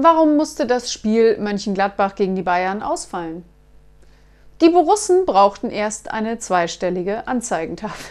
Warum musste das Spiel Mönchengladbach gegen die Bayern ausfallen? Die Borussen brauchten erst eine zweistellige Anzeigentafel.